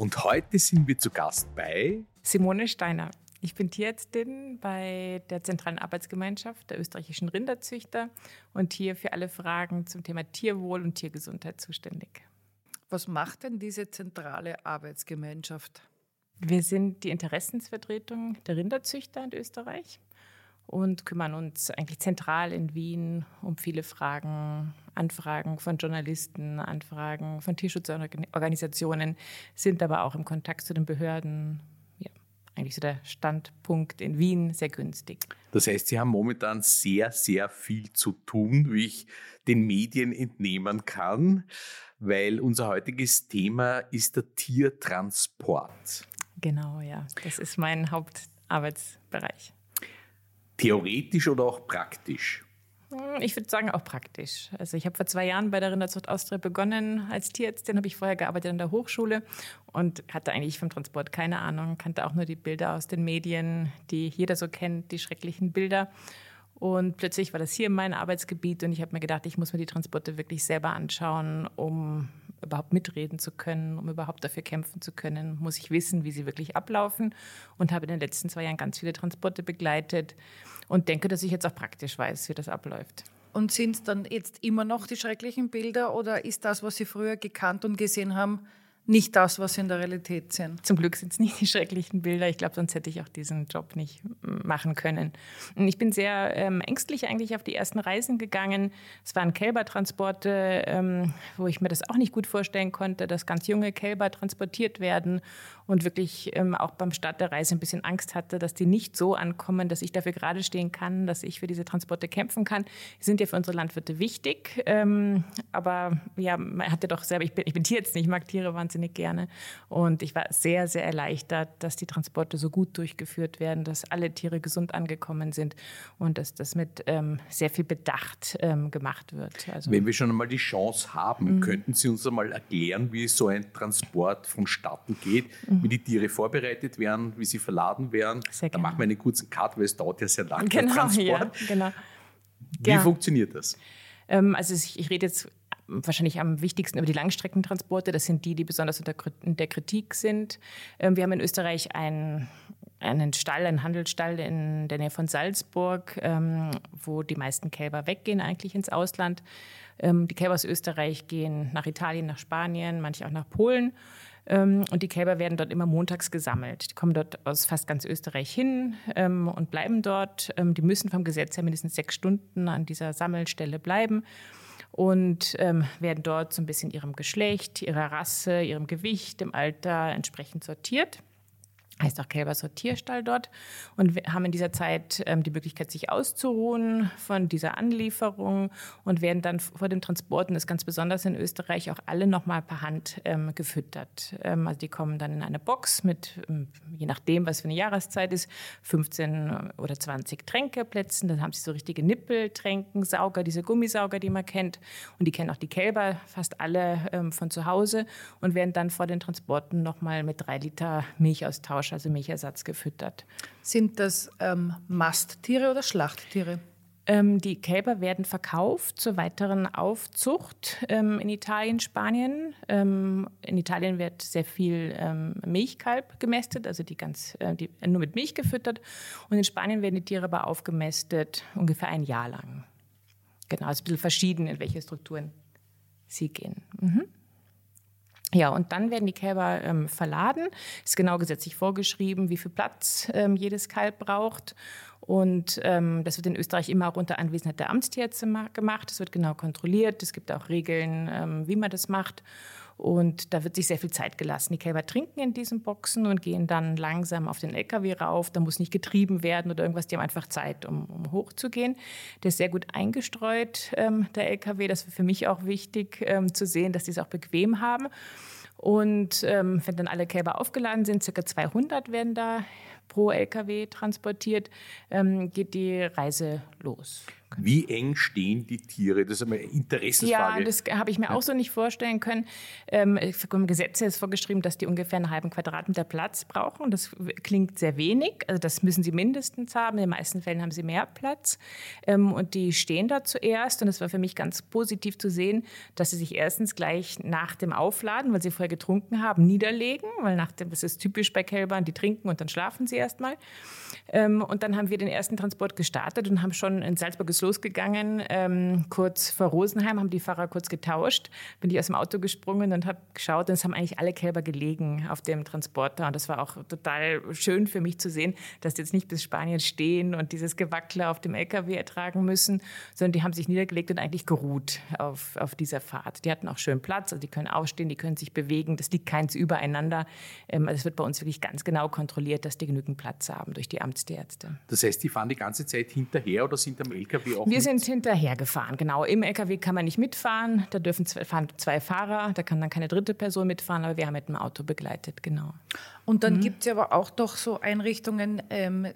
Und heute sind wir zu Gast bei Simone Steiner. Ich bin Tierärztin bei der Zentralen Arbeitsgemeinschaft der österreichischen Rinderzüchter und hier für alle Fragen zum Thema Tierwohl und Tiergesundheit zuständig. Was macht denn diese zentrale Arbeitsgemeinschaft? Wir sind die Interessensvertretung der Rinderzüchter in Österreich und kümmern uns eigentlich zentral in Wien um viele Fragen, Anfragen von Journalisten, Anfragen von Tierschutzorganisationen, sind aber auch im Kontakt zu den Behörden. Ja, eigentlich so der Standpunkt in Wien sehr günstig. Das heißt, Sie haben momentan sehr, sehr viel zu tun, wie ich den Medien entnehmen kann, weil unser heutiges Thema ist der Tiertransport. Genau, ja. Das ist mein Hauptarbeitsbereich. Theoretisch oder auch praktisch? Hm, ich würde sagen auch praktisch. Also ich habe vor zwei Jahren bei der Rinderzucht Austria begonnen als Tierärztin, habe ich vorher gearbeitet an der Hochschule und hatte eigentlich vom Transport keine Ahnung, kannte auch nur die Bilder aus den Medien, die jeder so kennt, die schrecklichen Bilder. Und plötzlich war das hier mein Arbeitsgebiet und ich habe mir gedacht, ich muss mir die Transporte wirklich selber anschauen, um überhaupt mitreden zu können, um überhaupt dafür kämpfen zu können, muss ich wissen, wie sie wirklich ablaufen und habe in den letzten zwei Jahren ganz viele Transporte begleitet und denke, dass ich jetzt auch praktisch weiß, wie das abläuft. Und sind es dann jetzt immer noch die schrecklichen Bilder oder ist das, was Sie früher gekannt und gesehen haben, nicht das, was sie in der Realität sind. Zum Glück sind es nicht die schrecklichen Bilder. Ich glaube, sonst hätte ich auch diesen Job nicht machen können. Und ich bin sehr ähm, ängstlich eigentlich auf die ersten Reisen gegangen. Es waren Kälbertransporte, ähm, wo ich mir das auch nicht gut vorstellen konnte, dass ganz junge Kälber transportiert werden und wirklich ähm, auch beim Start der Reise ein bisschen Angst hatte, dass die nicht so ankommen, dass ich dafür gerade stehen kann, dass ich für diese Transporte kämpfen kann. Die sind ja für unsere Landwirte wichtig. Ähm, aber ja, man hat ja doch selber, ich bin, ich bin Tierarzt, ich mag Tiere wahnsinnig gerne. Und ich war sehr, sehr erleichtert, dass die Transporte so gut durchgeführt werden, dass alle Tiere gesund angekommen sind und dass das mit ähm, sehr viel Bedacht ähm, gemacht wird. Also, Wenn wir schon einmal die Chance haben, mhm. könnten Sie uns einmal erklären, wie so ein Transport vonstatten geht? Mhm wie die Tiere vorbereitet werden, wie sie verladen werden. Sehr da machen wir einen kurzen Cut, weil es dauert ja sehr lange. Genau. Ja, genau. Wie ja. funktioniert das? Ähm, also ich rede jetzt wahrscheinlich am wichtigsten über die Langstreckentransporte. Das sind die, die besonders unter der Kritik sind. Ähm, wir haben in Österreich einen, einen Stall, einen Handelsstall in der Nähe von Salzburg, ähm, wo die meisten Kälber weggehen eigentlich ins Ausland. Die Kälber aus Österreich gehen nach Italien, nach Spanien, manche auch nach Polen. Ähm, und die Kälber werden dort immer montags gesammelt. Die kommen dort aus fast ganz Österreich hin ähm, und bleiben dort. Ähm, die müssen vom Gesetz her mindestens sechs Stunden an dieser Sammelstelle bleiben und ähm, werden dort so ein bisschen ihrem Geschlecht, ihrer Rasse, ihrem Gewicht, dem Alter entsprechend sortiert heißt auch Kälber Sortierstall dort und wir haben in dieser Zeit ähm, die Möglichkeit, sich auszuruhen von dieser Anlieferung und werden dann vor dem Transport, und das ist ganz besonders in Österreich, auch alle nochmal per Hand ähm, gefüttert. Ähm, also die kommen dann in eine Box mit, ähm, je nachdem, was für eine Jahreszeit ist, 15 oder 20 Tränkeplätzen. Dann haben sie so richtige Nippeltränken, Sauger, diese Gummisauger, die man kennt. Und die kennen auch die Kälber, fast alle ähm, von zu Hause und werden dann vor den Transporten nochmal mit drei Liter Milch austauschen Fleisch, also Milchersatz gefüttert. Sind das ähm, Masttiere oder Schlachttiere? Ähm, die Kälber werden verkauft zur weiteren Aufzucht ähm, in Italien, Spanien. Ähm, in Italien wird sehr viel ähm, Milchkalb gemästet, also die ganz, äh, die, nur mit Milch gefüttert. Und in Spanien werden die Tiere aber aufgemästet ungefähr ein Jahr lang. Genau, also ein bisschen verschieden, in welche Strukturen sie gehen. Mhm. Ja, und dann werden die Kälber ähm, verladen. Ist genau gesetzlich vorgeschrieben, wie viel Platz ähm, jedes Kalb braucht. Und ähm, das wird in Österreich immer auch unter Anwesenheit der Amtstierärzte gemacht. Es wird genau kontrolliert. Es gibt auch Regeln, ähm, wie man das macht. Und da wird sich sehr viel Zeit gelassen. Die Kälber trinken in diesen Boxen und gehen dann langsam auf den LKW rauf. Da muss nicht getrieben werden oder irgendwas. Die haben einfach Zeit, um, um hochzugehen. Der ist sehr gut eingestreut, ähm, der LKW. Das ist für mich auch wichtig ähm, zu sehen, dass die es auch bequem haben. Und ähm, wenn dann alle Kälber aufgeladen sind, circa 200 werden da pro LKW transportiert, ähm, geht die Reise los. Wie eng stehen die Tiere? Das ist eine Interessensfrage. Ja, das habe ich mir auch so nicht vorstellen können. Ähm, Im Gesetz ist vorgeschrieben, dass die ungefähr einen halben Quadratmeter Platz brauchen. Das klingt sehr wenig. Also das müssen sie mindestens haben. In den meisten Fällen haben sie mehr Platz. Ähm, und die stehen da zuerst. Und es war für mich ganz positiv zu sehen, dass sie sich erstens gleich nach dem Aufladen, weil sie vorher getrunken haben, niederlegen. Weil nach dem, das ist typisch bei Kälbern, die trinken und dann schlafen sie erstmal. Ähm, und dann haben wir den ersten Transport gestartet und haben schon in Salzburg losgegangen. Ähm, kurz vor Rosenheim haben die Fahrer kurz getauscht. Bin ich aus dem Auto gesprungen und habe geschaut, und es haben eigentlich alle Kälber gelegen auf dem Transporter. Und das war auch total schön für mich zu sehen, dass die jetzt nicht bis Spanien stehen und dieses Gewackler auf dem LKW ertragen müssen, sondern die haben sich niedergelegt und eigentlich geruht auf, auf dieser Fahrt. Die hatten auch schön Platz, also die können aufstehen, die können sich bewegen. Das liegt keins übereinander. Ähm, also es wird bei uns wirklich ganz genau kontrolliert, dass die genügend Platz haben durch die Amtsärzte. Das heißt, die fahren die ganze Zeit hinterher oder sind am LKW auch Wir mit? sind hinterher gefahren, genau. Im LKW kann man nicht mitfahren. Da dürfen zwei, fahren zwei Fahrer, da kann dann keine dritte Person mitfahren, aber wir haben mit dem Auto begleitet, genau. Und dann mhm. gibt es aber auch doch so Einrichtungen, ähm,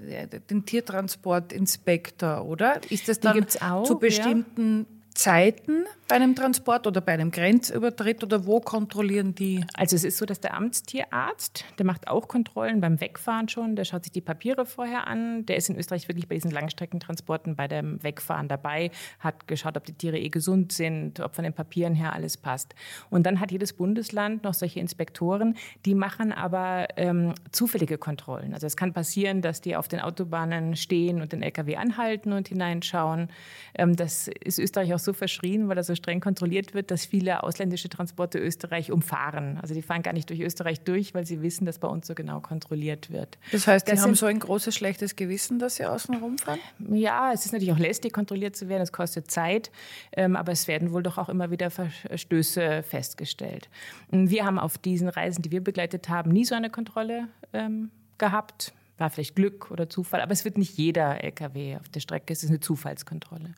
den Tiertransportinspektor, oder? Ist das dann zu bestimmten ja. Zeiten bei einem Transport oder bei einem Grenzübertritt oder wo kontrollieren die? Also es ist so, dass der Amtstierarzt, der macht auch Kontrollen beim Wegfahren schon, der schaut sich die Papiere vorher an, der ist in Österreich wirklich bei diesen Langstreckentransporten bei dem Wegfahren dabei, hat geschaut, ob die Tiere eh gesund sind, ob von den Papieren her alles passt. Und dann hat jedes Bundesland noch solche Inspektoren, die machen aber ähm, zufällige Kontrollen. Also es kann passieren, dass die auf den Autobahnen stehen und den LKW anhalten und hineinschauen. Ähm, das ist Österreich auch so verschrien, weil er so streng kontrolliert wird, dass viele ausländische Transporte Österreich umfahren. Also die fahren gar nicht durch Österreich durch, weil sie wissen, dass bei uns so genau kontrolliert wird. Das heißt, Sie haben so ein großes schlechtes Gewissen, dass Sie außen rumfahren? Ja, es ist natürlich auch lästig, kontrolliert zu werden. Es kostet Zeit, ähm, aber es werden wohl doch auch immer wieder Verstöße festgestellt. Wir haben auf diesen Reisen, die wir begleitet haben, nie so eine Kontrolle ähm, gehabt war vielleicht Glück oder Zufall, aber es wird nicht jeder LKW auf der Strecke, es ist eine Zufallskontrolle.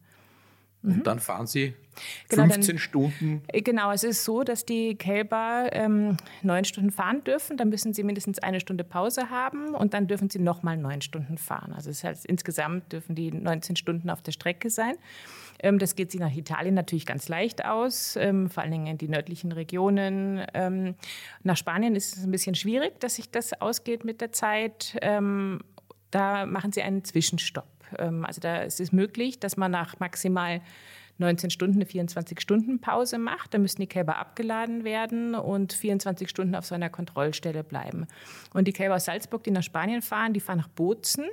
Und mhm. dann fahren Sie genau, 15 dann, Stunden. Äh, genau, es ist so, dass die Kälber ähm, neun Stunden fahren dürfen. Dann müssen sie mindestens eine Stunde Pause haben und dann dürfen sie nochmal neun Stunden fahren. Also das heißt, insgesamt dürfen die 19 Stunden auf der Strecke sein. Ähm, das geht sich nach Italien natürlich ganz leicht aus, ähm, vor allen Dingen in die nördlichen Regionen. Ähm, nach Spanien ist es ein bisschen schwierig, dass sich das ausgeht mit der Zeit. Ähm, da machen sie einen Zwischenstopp. Ähm, also da ist es möglich, dass man nach maximal 19 Stunden eine 24-Stunden-Pause macht. Da müssen die Kälber abgeladen werden und 24 Stunden auf so einer Kontrollstelle bleiben. Und die Kälber aus Salzburg, die nach Spanien fahren, die fahren nach Bozen.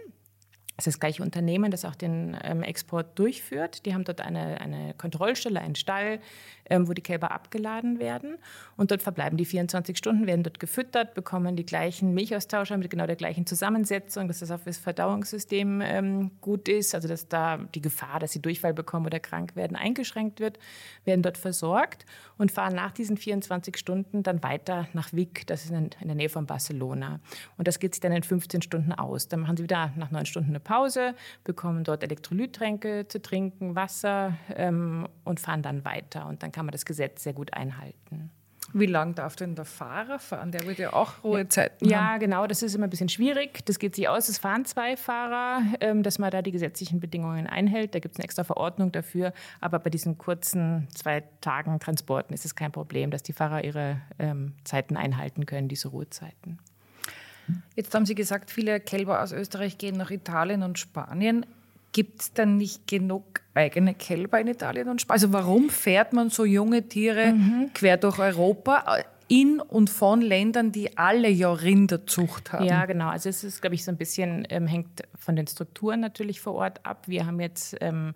Das ist das gleiche Unternehmen, das auch den ähm, Export durchführt. Die haben dort eine, eine Kontrollstelle, einen Stall, ähm, wo die Kälber abgeladen werden. Und dort verbleiben die 24 Stunden, werden dort gefüttert, bekommen die gleichen Milchaustauscher mit genau der gleichen Zusammensetzung, dass das auch fürs Verdauungssystem ähm, gut ist, also dass da die Gefahr, dass sie Durchfall bekommen oder krank werden, eingeschränkt wird, werden dort versorgt und fahren nach diesen 24 Stunden dann weiter nach Vic, das ist in, in der Nähe von Barcelona. Und das geht sich dann in 15 Stunden aus. Dann machen sie wieder nach neun Stunden eine Pause, bekommen dort Elektrolyttränke zu trinken, Wasser ähm, und fahren dann weiter. Und dann kann man das Gesetz sehr gut einhalten. Wie lange darf denn der Fahrer fahren? Der wird ja auch Ruhezeiten ja, haben. Ja, genau, das ist immer ein bisschen schwierig. Das geht sich aus, es fahren zwei Fahrer, ähm, dass man da die gesetzlichen Bedingungen einhält. Da gibt es eine extra Verordnung dafür. Aber bei diesen kurzen zwei Tagen Transporten ist es kein Problem, dass die Fahrer ihre ähm, Zeiten einhalten können, diese Ruhezeiten. Jetzt haben Sie gesagt, viele Kälber aus Österreich gehen nach Italien und Spanien. Gibt es dann nicht genug eigene Kälber in Italien und Spanien? Also warum fährt man so junge Tiere mhm. quer durch Europa? in und von Ländern, die alle ja Rinderzucht haben. Ja, genau. Also es ist, glaube ich, so ein bisschen, ähm, hängt von den Strukturen natürlich vor Ort ab. Wir haben jetzt ähm,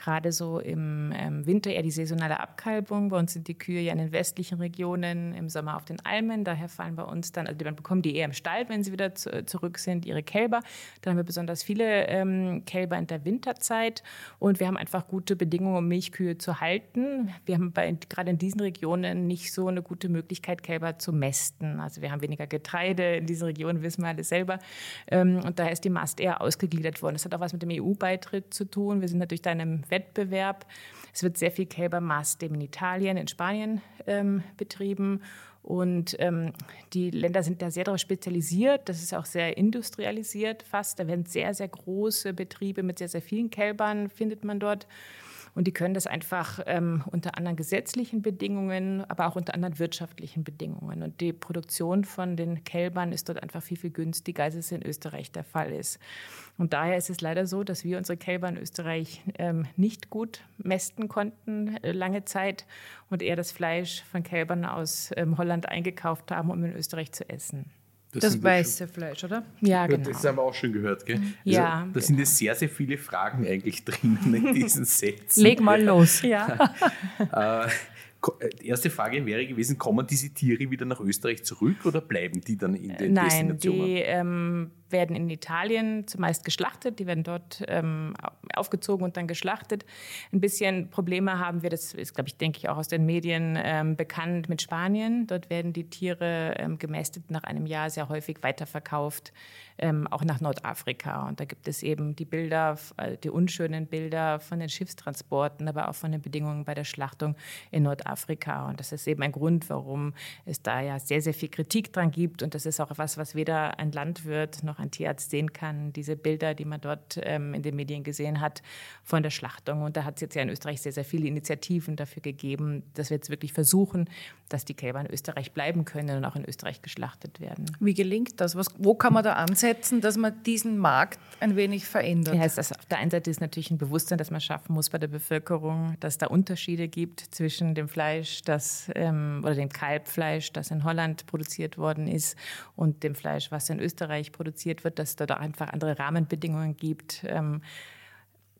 gerade so im ähm, Winter eher die saisonale Abkalbung. Bei uns sind die Kühe ja in den westlichen Regionen, im Sommer auf den Almen. Daher fallen bei uns dann, also dann bekommen die eher im Stall, wenn sie wieder zu, zurück sind, ihre Kälber. Dann haben wir besonders viele ähm, Kälber in der Winterzeit und wir haben einfach gute Bedingungen, um Milchkühe zu halten. Wir haben bei, gerade in diesen Regionen nicht so eine gute Möglichkeit, Kälber zu mästen. Also wir haben weniger Getreide in diesen Regionen, wissen wir alle selber. Ähm, und daher ist die Mast eher ausgegliedert worden. Das hat auch was mit dem EU-Beitritt zu tun. Wir sind natürlich da in einem Wettbewerb. Es wird sehr viel Kälbermast in Italien, in Spanien ähm, betrieben. Und ähm, die Länder sind da sehr darauf spezialisiert. Das ist auch sehr industrialisiert fast. Da werden sehr, sehr große Betriebe mit sehr, sehr vielen Kälbern, findet man dort. Und die können das einfach ähm, unter anderen gesetzlichen Bedingungen, aber auch unter anderen wirtschaftlichen Bedingungen. Und die Produktion von den Kälbern ist dort einfach viel, viel günstiger, als es in Österreich der Fall ist. Und daher ist es leider so, dass wir unsere Kälber in Österreich ähm, nicht gut mästen konnten äh, lange Zeit und eher das Fleisch von Kälbern aus ähm, Holland eingekauft haben, um in Österreich zu essen. Das, das weiße Fleisch, oder? Ja, genau. Das haben wir auch schon gehört, gell? Ja. Also, da sind jetzt sehr, sehr viele Fragen eigentlich drinnen in diesen Sätzen. Leg mal los. Ja. äh, die erste Frage wäre gewesen, kommen diese Tiere wieder nach Österreich zurück oder bleiben die dann in den Nein, Destinationen? die ähm, werden in Italien zumeist geschlachtet, die werden dort ähm, aufgezogen und dann geschlachtet. Ein bisschen Probleme haben wir, das ist, glaube ich, denke ich, auch aus den Medien ähm, bekannt mit Spanien. Dort werden die Tiere ähm, gemästet nach einem Jahr sehr häufig weiterverkauft, ähm, auch nach Nordafrika. Und da gibt es eben die Bilder, äh, die unschönen Bilder von den Schiffstransporten, aber auch von den Bedingungen bei der Schlachtung in Nordafrika. Und das ist eben ein Grund, warum es da ja sehr, sehr viel Kritik dran gibt. Und das ist auch etwas, was weder ein Landwirt noch ein Tierarzt sehen kann, diese Bilder, die man dort ähm, in den Medien gesehen hat von der Schlachtung. Und da hat es jetzt ja in Österreich sehr, sehr viele Initiativen dafür gegeben, dass wir jetzt wirklich versuchen, dass die Kälber in Österreich bleiben können und auch in Österreich geschlachtet werden. Wie gelingt das? Was, wo kann man da ansetzen, dass man diesen Markt ein wenig verändert? Ja, das, auf der einen Seite ist natürlich ein Bewusstsein, das man schaffen muss bei der Bevölkerung, dass da Unterschiede gibt zwischen dem Fleisch, das ähm, oder dem Kalbfleisch, das in Holland produziert worden ist, und dem Fleisch, was in Österreich produziert kommuniziert wird, dass es da einfach andere Rahmenbedingungen gibt. Ähm,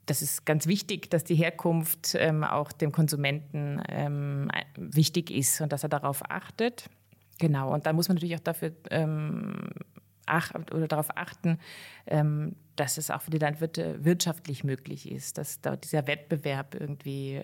das ist ganz wichtig, dass die Herkunft ähm, auch dem Konsumenten ähm, wichtig ist und dass er darauf achtet. Genau, und da muss man natürlich auch dafür ach, oder darauf achten, dass es auch für die Landwirte wirtschaftlich möglich ist, dass da dieser Wettbewerb irgendwie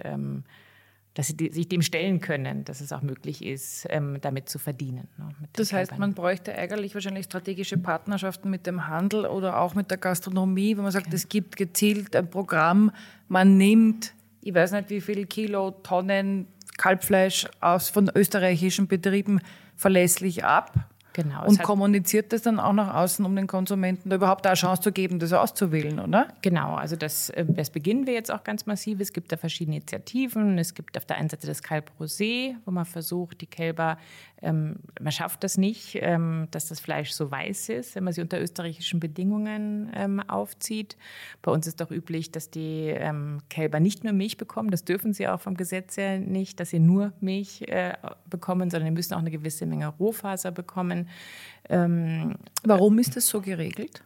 dass sie sich dem stellen können, dass es auch möglich ist, ähm, damit zu verdienen. Ne, das heißt, Kalbern. man bräuchte eigentlich wahrscheinlich strategische Partnerschaften mit dem Handel oder auch mit der Gastronomie, wenn man sagt, okay. es gibt gezielt ein Programm, man nimmt, ich weiß nicht wie viel Kilo, Tonnen Kalbfleisch aus von österreichischen Betrieben verlässlich ab Genau, und kommuniziert das dann auch nach außen, um den Konsumenten da überhaupt eine Chance zu geben, das auszuwählen, oder? Genau, also das, äh, das beginnen wir jetzt auch ganz massiv. Es gibt da verschiedene Initiativen. Es gibt auf der einen Seite das Kalb Rosé, wo man versucht, die Kälber ähm, man schafft das nicht, ähm, dass das Fleisch so weiß ist, wenn man sie unter österreichischen Bedingungen ähm, aufzieht. Bei uns ist doch üblich, dass die ähm, Kälber nicht nur Milch bekommen, das dürfen sie auch vom Gesetz her nicht, dass sie nur Milch äh, bekommen, sondern sie müssen auch eine gewisse Menge Rohfaser bekommen. Ähm, Warum ist das so geregelt?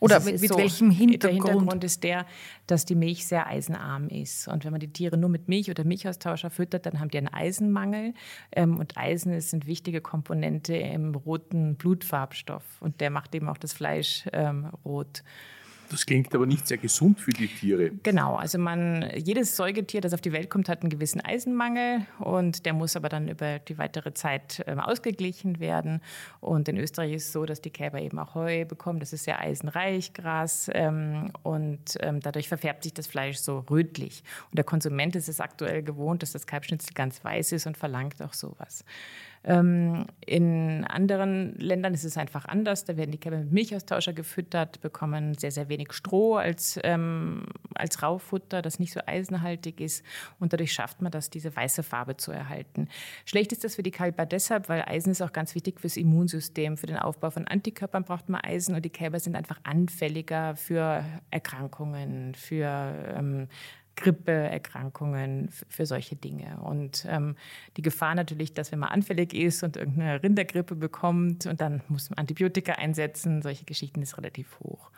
Oder mit, mit so, welchem Hintergrund? Der Hintergrund ist der, dass die Milch sehr eisenarm ist. Und wenn man die Tiere nur mit Milch oder Milchaustauscher füttert, dann haben die einen Eisenmangel. Ähm, und Eisen ist eine wichtige Komponente im roten Blutfarbstoff. Und der macht eben auch das Fleisch ähm, rot. Das klingt aber nicht sehr gesund für die Tiere. Genau, also man, jedes Säugetier, das auf die Welt kommt, hat einen gewissen Eisenmangel und der muss aber dann über die weitere Zeit ähm, ausgeglichen werden. Und in Österreich ist es so, dass die Kälber eben auch Heu bekommen. Das ist sehr eisenreich, Gras. Ähm, und ähm, dadurch verfärbt sich das Fleisch so rötlich. Und der Konsument ist es aktuell gewohnt, dass das Kalbschnitzel ganz weiß ist und verlangt auch sowas. Ähm, in anderen Ländern ist es einfach anders. Da werden die Kälber mit Milchaustauscher gefüttert, bekommen sehr, sehr wenig Stroh als, ähm, als Raufutter, das nicht so eisenhaltig ist. Und dadurch schafft man das, diese weiße Farbe zu erhalten. Schlecht ist das für die Kälber deshalb, weil Eisen ist auch ganz wichtig fürs Immunsystem. Für den Aufbau von Antikörpern braucht man Eisen und die Kälber sind einfach anfälliger für Erkrankungen, für ähm, Grippeerkrankungen, für solche Dinge. Und ähm, die Gefahr natürlich, dass wenn man anfällig ist und irgendeine Rindergrippe bekommt und dann muss man Antibiotika einsetzen, solche Geschichten ist relativ hoch.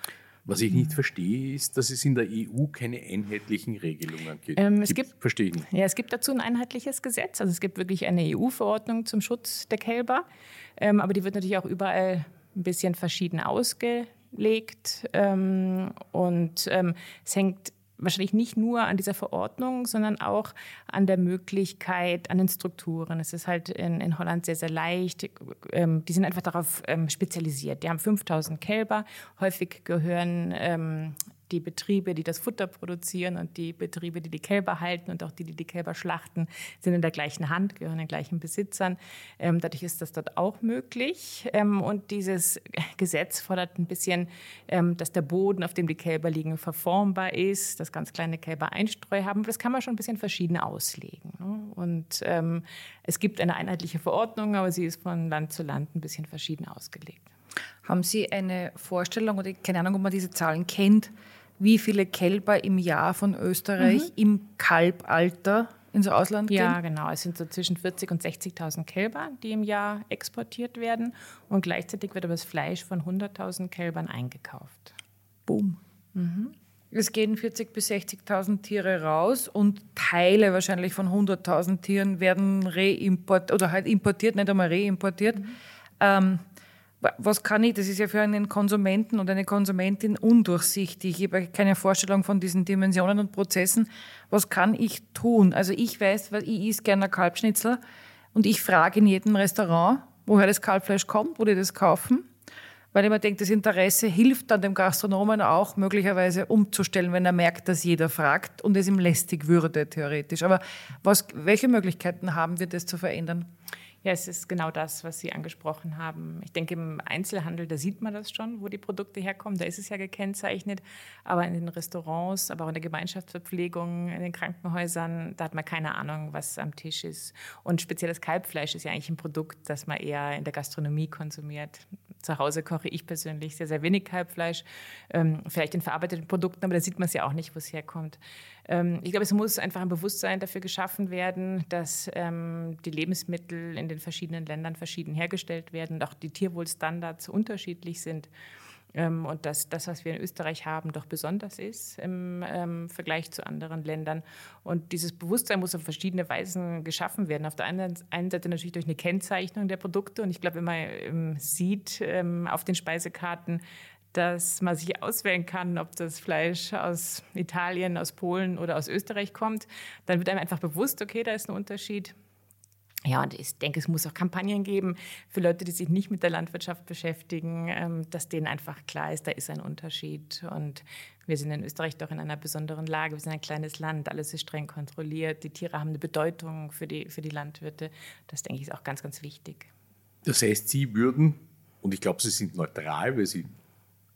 Was ich nicht verstehe, ist, dass es in der EU keine einheitlichen Regelungen gibt. Ähm, es gibt, verstehe ich nicht. Ja, es gibt dazu ein einheitliches Gesetz. Also es gibt wirklich eine EU-Verordnung zum Schutz der Kälber. Ähm, aber die wird natürlich auch überall ein bisschen verschieden ausgelegt. Ähm, und ähm, es hängt wahrscheinlich nicht nur an dieser Verordnung, sondern auch an der Möglichkeit, an den Strukturen. Es ist halt in, in Holland sehr, sehr leicht. Ähm, die sind einfach darauf ähm, spezialisiert. Die haben 5000 Kälber. Häufig gehören ähm, die Betriebe, die das Futter produzieren und die Betriebe, die die Kälber halten und auch die, die die Kälber schlachten, sind in der gleichen Hand, gehören den gleichen Besitzern. Ähm, dadurch ist das dort auch möglich. Ähm, und dieses Gesetz fordert ein bisschen, ähm, dass der Boden, auf dem die Kälber liegen, verformbar ist, dass ganz kleine Kälber Einstreu haben. Das kann man schon ein bisschen verschieden auslegen. Ne? Und ähm, es gibt eine einheitliche Verordnung, aber sie ist von Land zu Land ein bisschen verschieden ausgelegt. Haben Sie eine Vorstellung oder keine Ahnung, ob man diese Zahlen kennt, wie viele Kälber im Jahr von Österreich mhm. im Kalbalter ins Ausland gehen? Ja, genau. Es sind so zwischen 40.000 und 60.000 Kälber, die im Jahr exportiert werden. Und gleichzeitig wird aber das Fleisch von 100.000 Kälbern eingekauft. Boom. Mhm. Es gehen 40.000 bis 60.000 Tiere raus und Teile wahrscheinlich von 100.000 Tieren werden reimportiert oder halt importiert, nicht einmal reimportiert. Mhm. Ähm, was kann ich, das ist ja für einen Konsumenten und eine Konsumentin undurchsichtig. Ich habe keine Vorstellung von diesen Dimensionen und Prozessen. Was kann ich tun? Also ich weiß, weil ich esse gerne Kalbschnitzel und ich frage in jedem Restaurant, woher das Kalbfleisch kommt, wo die das kaufen. Weil ich mir denke, das Interesse hilft dann dem Gastronomen auch möglicherweise umzustellen, wenn er merkt, dass jeder fragt und es ihm lästig würde, theoretisch. Aber was, welche Möglichkeiten haben wir, das zu verändern? Ja, es ist genau das, was Sie angesprochen haben. Ich denke, im Einzelhandel, da sieht man das schon, wo die Produkte herkommen. Da ist es ja gekennzeichnet. Aber in den Restaurants, aber auch in der Gemeinschaftsverpflegung, in den Krankenhäusern, da hat man keine Ahnung, was am Tisch ist. Und spezielles Kalbfleisch ist ja eigentlich ein Produkt, das man eher in der Gastronomie konsumiert. Zu Hause koche ich persönlich sehr, sehr wenig Kalbfleisch. Ähm, vielleicht in verarbeiteten Produkten, aber da sieht man es ja auch nicht, wo es herkommt. Ähm, ich glaube, es muss einfach ein Bewusstsein dafür geschaffen werden, dass ähm, die Lebensmittel in den verschiedenen Ländern verschieden hergestellt werden und auch die Tierwohlstandards unterschiedlich sind. Ähm, und dass das, was wir in Österreich haben, doch besonders ist im Vergleich zu anderen Ländern. Und dieses Bewusstsein muss auf verschiedene Weisen geschaffen werden. Auf der einen, Seite natürlich durch eine Kennzeichnung der Produkte. Und ich glaube, wenn man sieht auf den Speisekarten, dass man sich auswählen kann, ob das Fleisch aus Italien, aus Polen oder aus Österreich kommt, dann wird einem einfach bewusst, okay, da ist ein Unterschied. Ja, und ich denke, es muss auch Kampagnen geben für Leute, die sich nicht mit der Landwirtschaft beschäftigen, ähm, dass denen einfach klar ist, da ist ein Unterschied. Und wir sind in Österreich doch in einer besonderen Lage. Wir sind ein kleines Land, alles ist streng kontrolliert. Die Tiere haben eine Bedeutung für die, für die Landwirte. Das, denke ich, ist auch ganz, ganz wichtig. Das heißt, Sie würden, und ich glaube, Sie sind neutral, weil Sie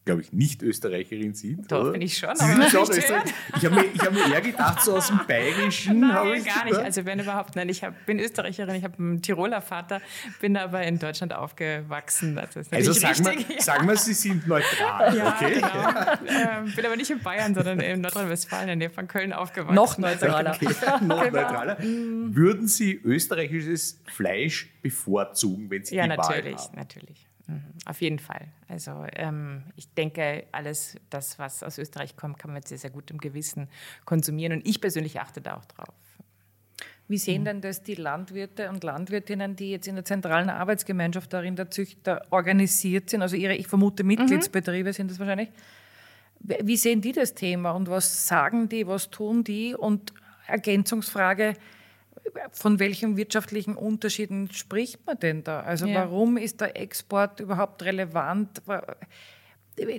glaube ich, nicht Österreicherin sind. Doch, bin ich schon. Sie sind schon Österreicherin. Ich habe mir, hab mir eher gedacht, so aus dem Bayerischen. Nein, gar nicht. Also wenn überhaupt, nein, ich hab, bin Österreicherin, ich habe einen Tiroler Vater, bin aber in Deutschland aufgewachsen. Also, also sagen, wir, ja. sagen wir, Sie sind neutral. Ja, okay. genau. ähm, bin aber nicht in Bayern, sondern in Nordrhein-Westfalen, in der von Köln aufgewachsen. Noch neutraler. Okay. Noch genau. neutraler. Würden Sie österreichisches Fleisch bevorzugen, wenn Sie ja, die Wahl haben? Ja, natürlich, natürlich. Mhm, auf jeden Fall. Also ähm, ich denke, alles das, was aus Österreich kommt, kann man sehr, sehr gut im Gewissen konsumieren. Und ich persönlich achte da auch drauf. Wie sehen mhm. denn das die Landwirte und Landwirtinnen, die jetzt in der zentralen Arbeitsgemeinschaft darin der Züchter organisiert sind, also ihre, ich vermute, Mitgliedsbetriebe mhm. sind das wahrscheinlich. Wie sehen die das Thema und was sagen die, was tun die? Und Ergänzungsfrage, von welchen wirtschaftlichen Unterschieden spricht man denn da? Also ja. warum ist der Export überhaupt relevant?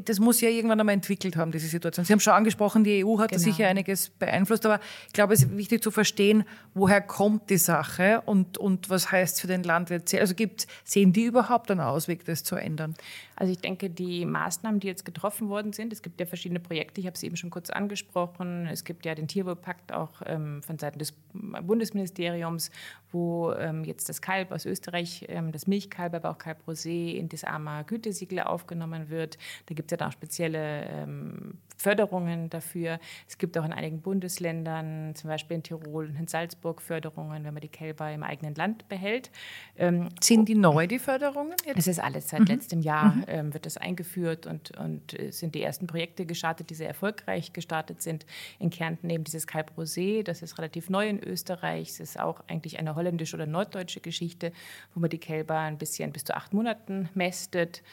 das muss ja irgendwann einmal entwickelt haben, diese Situation. Sie haben schon angesprochen, die EU hat genau. da sicher einiges beeinflusst, aber ich glaube, es ist wichtig zu verstehen, woher kommt die Sache und, und was heißt für den Landwirt. Also gibt, sehen die überhaupt einen Ausweg, das zu ändern? Also ich denke, die Maßnahmen, die jetzt getroffen worden sind, es gibt ja verschiedene Projekte, ich habe es eben schon kurz angesprochen, es gibt ja den Tierwohlpakt auch ähm, von Seiten des Bundesministeriums, wo ähm, jetzt das Kalb aus Österreich, ähm, das Milchkalb, aber auch Kalb Rosé in das AMA Gütesiegel aufgenommen wird. Da gibt es ja auch spezielle ähm, Förderungen dafür. Es gibt auch in einigen Bundesländern, zum Beispiel in Tirol und in Salzburg, Förderungen, wenn man die Kälber im eigenen Land behält. Ähm, sind die neu, die Förderungen? Jetzt? Das ist alles seit mhm. letztem Jahr mhm. Ähm, wird das eingeführt und, und sind die ersten Projekte gestartet, die sehr erfolgreich gestartet sind. In Kärnten eben dieses Kalb Rosé, das ist relativ neu in Österreich. Es ist auch eigentlich eine holländische oder norddeutsche Geschichte, wo man die Kälber ein bisschen bis zu acht Monaten mästet.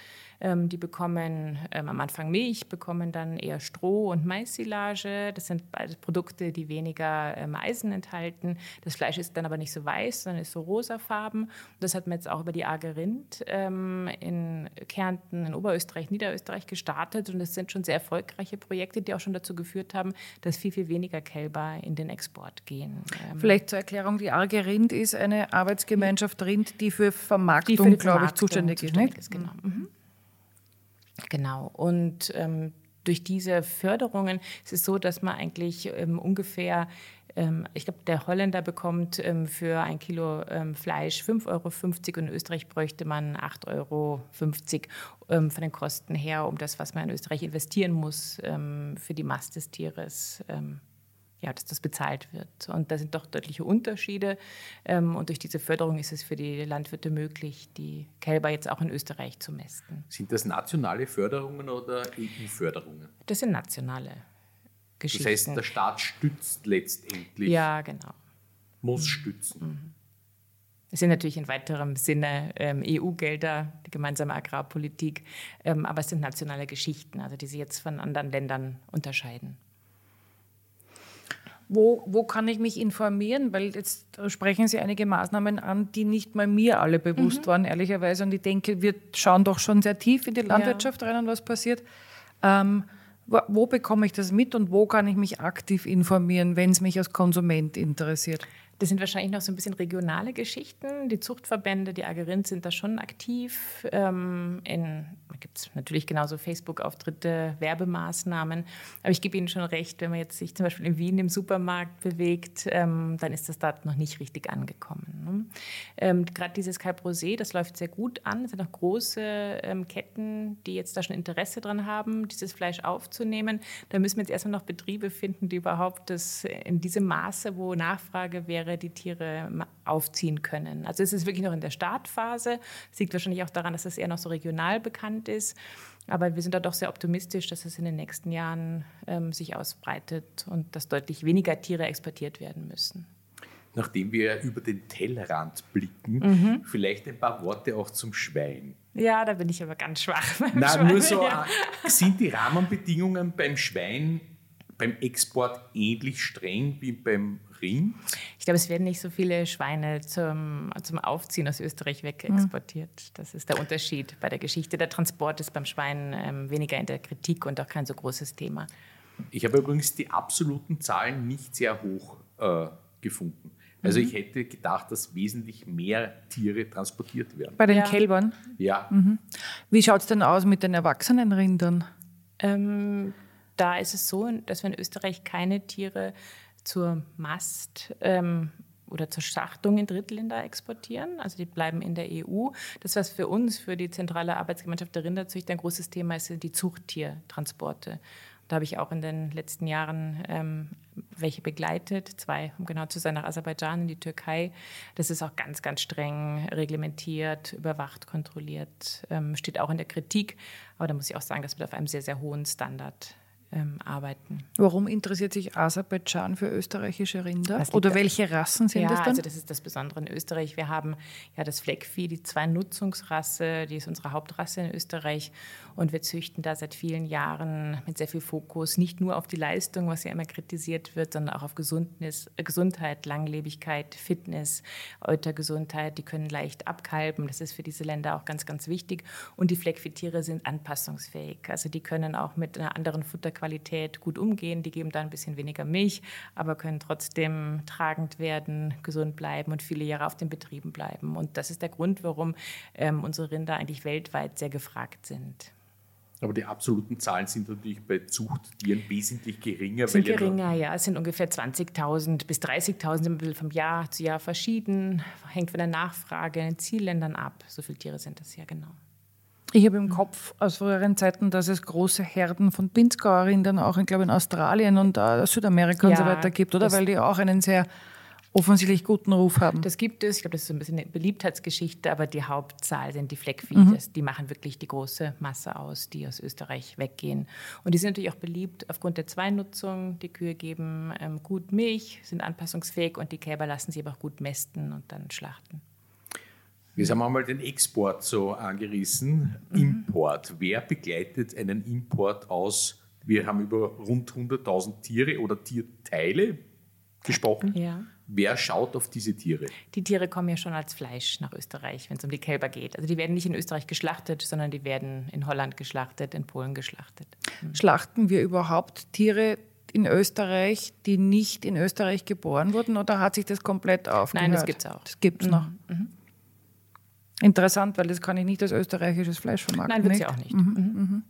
Ähm, die bekommen ähm, am Anfang Milch, bekommen dann eher Stroh und Mais-Silage. Das sind beide Produkte, die weniger ähm, Eisen enthalten. Das Fleisch ist dann aber nicht so weiß, sondern ist so rosafarben. Das hat man jetzt auch über die Arge Rind ähm, in Kärnten, in Oberösterreich, Niederösterreich gestartet. Und das sind schon sehr erfolgreiche Projekte, die auch schon dazu geführt haben, dass viel, viel weniger Kälber in den Export gehen. Ähm, Vielleicht zur Erklärung, die Arge Rind ist eine Arbeitsgemeinschaft Rind, die für Vermarktung, glaube ich, zuständig, zuständig ist. Genau. Mhm. Genau. Und ähm, durch diese Förderungen ist es so, dass man eigentlich ähm, ungefähr ähm, ich glaube, der Holländer bekommt ähm, für ein Kilo ähm, Fleisch 5,50 Euro und in Österreich bräuchte man 8,50 Euro von den Kosten her, um das, was man in Österreich investieren muss für die Mast des Tieres ja, dass das bezahlt wird. Und da sind doch deutliche Unterschiede. Ähm, und durch diese Förderung ist es für die Landwirte möglich, die Kälber jetzt auch in Österreich zu mästen. Sind das nationale Förderungen oder EU-Förderungen? Das sind nationale Geschichten. Das heißt, der Staat stützt letztendlich. Ja, genau. Muss stützen. Mhm. Es sind natürlich in weiterem Sinne ähm, EU-Gelder, die gemeinsame Agrarpolitik, ähm, aber es sind nationale Geschichten, also die sie jetzt von anderen Ländern unterscheiden. Wo, wo kann ich mich informieren? Weil jetzt sprechen Sie einige Maßnahmen an, die nicht mal mir alle bewusst mhm. waren, ehrlicherweise. Und ich denke, wir schauen doch schon sehr tief in die Landwirtschaft ja. rein und was passiert. Ähm, wo, wo bekomme ich das mit und wo kann ich mich aktiv informieren, wenn es mich als Konsument interessiert? Das sind wahrscheinlich noch so ein bisschen regionale Geschichten. Die Zuchtverbände, die Agerind sind da schon aktiv. Ähm, in, gibt es natürlich genauso Facebook-Auftritte, Werbemaßnahmen. Aber ich gebe Ihnen schon recht, wenn man jetzt sich zum Beispiel in Wien im Supermarkt bewegt, ähm, dann ist das dort noch nicht richtig angekommen. Ne? Ähm, Gerade dieses Calp Rosé, das läuft sehr gut an. Es sind auch große ähm, Ketten, die jetzt da schon Interesse dran haben, dieses Fleisch aufzunehmen. Da müssen wir jetzt erstmal noch Betriebe finden, die überhaupt das in diesem Maße, wo Nachfrage wäre, die Tiere aufziehen können. Also es ist wirklich noch in der Startphase. Es liegt wahrscheinlich auch daran, dass es eher noch so regional bekannt ist. Aber wir sind da doch sehr optimistisch, dass es in den nächsten Jahren ähm, sich ausbreitet und dass deutlich weniger Tiere exportiert werden müssen. Nachdem wir über den Tellerrand blicken, mhm. vielleicht ein paar Worte auch zum Schwein. Ja, da bin ich aber ganz schwach. Nein, nur so, ja. sind die Rahmenbedingungen beim Schwein beim Export ähnlich streng wie beim Rind? Ich glaube, es werden nicht so viele Schweine zum, zum Aufziehen aus Österreich weg exportiert. Das ist der Unterschied bei der Geschichte. Der Transport ist beim Schwein ähm, weniger in der Kritik und auch kein so großes Thema. Ich habe übrigens die absoluten Zahlen nicht sehr hoch äh, gefunden. Also mhm. ich hätte gedacht, dass wesentlich mehr Tiere transportiert werden. Bei den ja. Kälbern? Ja. Mhm. Wie schaut es denn aus mit den erwachsenen Rindern? Ähm, da ist es so, dass wir in Österreich keine Tiere zur Mast ähm, oder zur Schachtung in Drittländer exportieren. Also die bleiben in der EU. Das, was für uns, für die zentrale Arbeitsgemeinschaft der Rinderzüchter ein großes Thema ist, sind die Zuchttiertransporte. Da habe ich auch in den letzten Jahren ähm, welche begleitet, zwei, um genau zu sein, nach Aserbaidschan in die Türkei. Das ist auch ganz, ganz streng reglementiert, überwacht, kontrolliert, ähm, steht auch in der Kritik. Aber da muss ich auch sagen, das wird auf einem sehr, sehr hohen Standard ähm, arbeiten. Warum interessiert sich Aserbaidschan für österreichische Rinder? Oder welche Rassen sind ja, das dann? Also das ist das Besondere in Österreich. Wir haben ja das Fleckvieh, die Zwei-Nutzungsrasse, die ist unsere Hauptrasse in Österreich. Und wir züchten da seit vielen Jahren mit sehr viel Fokus nicht nur auf die Leistung, was ja immer kritisiert wird, sondern auch auf Gesundnis, äh, Gesundheit, Langlebigkeit, Fitness, Eutergesundheit. Die können leicht abkalben. Das ist für diese Länder auch ganz, ganz wichtig. Und die Fleckviehtiere sind anpassungsfähig. Also die können auch mit einer anderen Futterqualität gut umgehen. Die geben da ein bisschen weniger Milch, aber können trotzdem tragend werden, gesund bleiben und viele Jahre auf den Betrieben bleiben. Und das ist der Grund, warum ähm, unsere Rinder eigentlich weltweit sehr gefragt sind. Aber die absoluten Zahlen sind natürlich bei Zuchttieren wesentlich geringer. Sind geringer, ja. Es sind ungefähr 20.000 bis 30.000 vom Jahr zu Jahr verschieden. Hängt von der Nachfrage in den Zielländern ab. So viele Tiere sind das ja genau. Ich habe im Kopf aus früheren Zeiten, dass es große Herden von Pinzgauer-Rindern auch, ich glaube, in Australien und äh, Südamerika ja, und so weiter gibt, oder? Weil die auch einen sehr offensichtlich guten Ruf haben. Das gibt es. Ich glaube, das ist so ein bisschen eine Beliebtheitsgeschichte, aber die Hauptzahl sind die Fleckvieh. Mhm. Die machen wirklich die große Masse aus, die aus Österreich weggehen. Und die sind natürlich auch beliebt aufgrund der Zweinutzung. Die Kühe geben ähm, gut Milch, sind anpassungsfähig und die Kälber lassen sie aber auch gut mästen und dann schlachten. Wir haben einmal den Export so angerissen, mhm. Import. Wer begleitet einen Import aus? Wir haben über rund 100.000 Tiere oder Tierteile gesprochen. Ja. Wer schaut auf diese Tiere? Die Tiere kommen ja schon als Fleisch nach Österreich, wenn es um die Kälber geht. Also die werden nicht in Österreich geschlachtet, sondern die werden in Holland geschlachtet, in Polen geschlachtet. Mhm. Schlachten wir überhaupt Tiere in Österreich, die nicht in Österreich geboren wurden, oder hat sich das komplett aufgehört? Nein, das gibt es auch. Das gibt es mhm. noch. Mhm. Interessant, weil das kann ich nicht als österreichisches Fleisch vermarkten. Nein, wird sie auch nicht. Mhm. Mhm.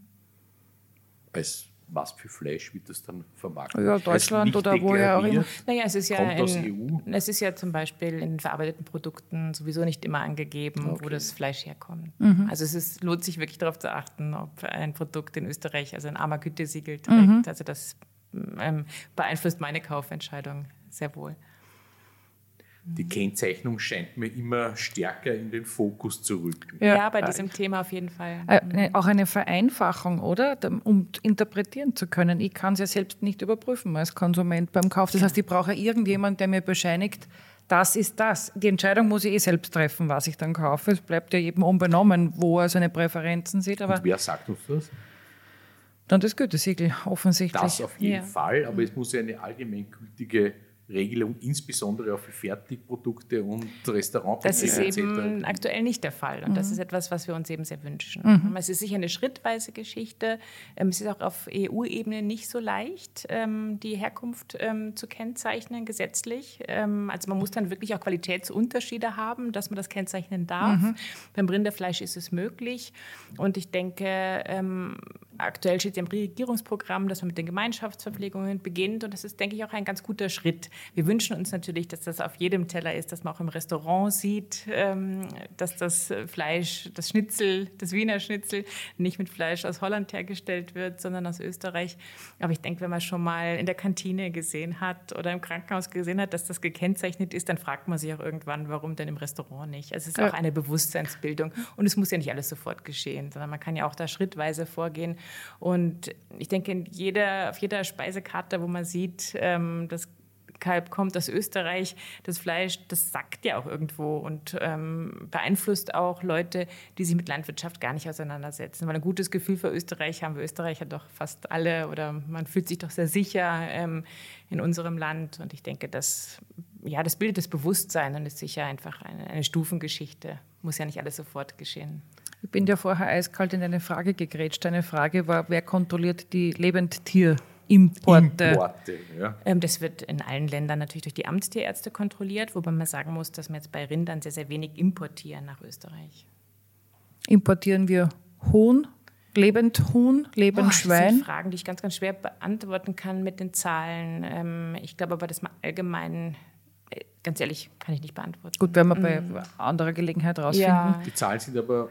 Als was für Fleisch wird das dann vermarktet? Ja, Deutschland oder woher auch immer. Naja, es ist ja in, e es ist ja zum Beispiel in verarbeiteten Produkten sowieso nicht immer angegeben, okay. wo das Fleisch herkommt. Mhm. Also es ist, lohnt sich wirklich darauf zu achten, ob ein Produkt in Österreich also ein armer Gütesiegel trägt. Mhm. Also das ähm, beeinflusst meine Kaufentscheidung sehr wohl die Kennzeichnung scheint mir immer stärker in den Fokus zu rücken. Ja, ja bei diesem Thema auf jeden Fall. Äh, auch eine Vereinfachung, oder? Um interpretieren zu können. Ich kann es ja selbst nicht überprüfen als Konsument beim Kauf. Das heißt, ich brauche irgendjemanden, der mir bescheinigt, das ist das. Die Entscheidung muss ich eh selbst treffen, was ich dann kaufe. Es bleibt ja jedem unbenommen, wo er seine Präferenzen sieht. Aber Und wer sagt uns das? Dann das Gütesiegel, offensichtlich. Das auf jeden ja. Fall, aber es muss ja eine allgemeingültige Regelung, insbesondere auch für Fertigprodukte und Restaurants. Das ist eben aktuell nicht der Fall und mhm. das ist etwas, was wir uns eben sehr wünschen. Mhm. Es ist sicher eine schrittweise Geschichte. Ähm, es ist auch auf EU-Ebene nicht so leicht, ähm, die Herkunft ähm, zu kennzeichnen gesetzlich. Also man muss dann wirklich auch Qualitätsunterschiede haben, dass man das kennzeichnen darf. Mhm. Beim Rinderfleisch ist es möglich und ich denke, aktuell steht ja im Regierungsprogramm, dass man mit den Gemeinschaftsverpflegungen beginnt. Und das ist, denke ich, auch ein ganz guter Schritt. Wir wünschen uns natürlich, dass das auf jedem Teller ist, dass man auch im Restaurant sieht, ähm, dass das Fleisch, das Schnitzel, das Wiener Schnitzel nicht mit Fleisch aus Holland hergestellt wird, sondern aus Österreich. Aber ich denke, wenn man schon mal in der Kantine gesehen hat oder im Krankenhaus gesehen hat, dass das gekennzeichnet ist, dann fragt man sich auch irgendwann, warum denn im Restaurant nicht. Also es ist auch eine Bewusstseinsbildung. Und es muss ja nicht alles sofort geschehen, sondern man kann ja auch da schrittweise vorgehen. Und ich denke, jeder, auf jeder Speisekarte, wo man sieht, ähm, das Kalb kommt aus Österreich, das Fleisch, das sackt ja auch irgendwo und ähm, beeinflusst auch Leute, die sich mit Landwirtschaft gar nicht auseinandersetzen. Weil ein gutes Gefühl für Österreich haben wir Österreicher doch fast alle oder man fühlt sich doch sehr sicher ähm, in unserem Land. Und ich denke, das, ja, das bildet das Bewusstsein und ist sicher einfach eine, eine Stufengeschichte. Muss ja nicht alles sofort geschehen. Ich bin ja vorher eiskalt in eine Frage gegrätscht. Eine Frage war, wer kontrolliert die Lebendtierimporte? Importe, ja. Ähm, das wird in allen Ländern natürlich durch die Amtstierärzte kontrolliert, wobei man sagen muss, dass wir jetzt bei Rindern sehr, sehr wenig importieren nach Österreich. Importieren wir Huhn, Lebendhuhn, Lebendschwein? Oh, das sind Fragen, die ich ganz, ganz schwer beantworten kann mit den Zahlen. Ähm, ich glaube aber, dass man allgemein äh, ganz ehrlich, kann ich nicht beantworten. Gut, werden wir bei mm. anderer Gelegenheit rausfinden. Ja. Die Zahlen sind aber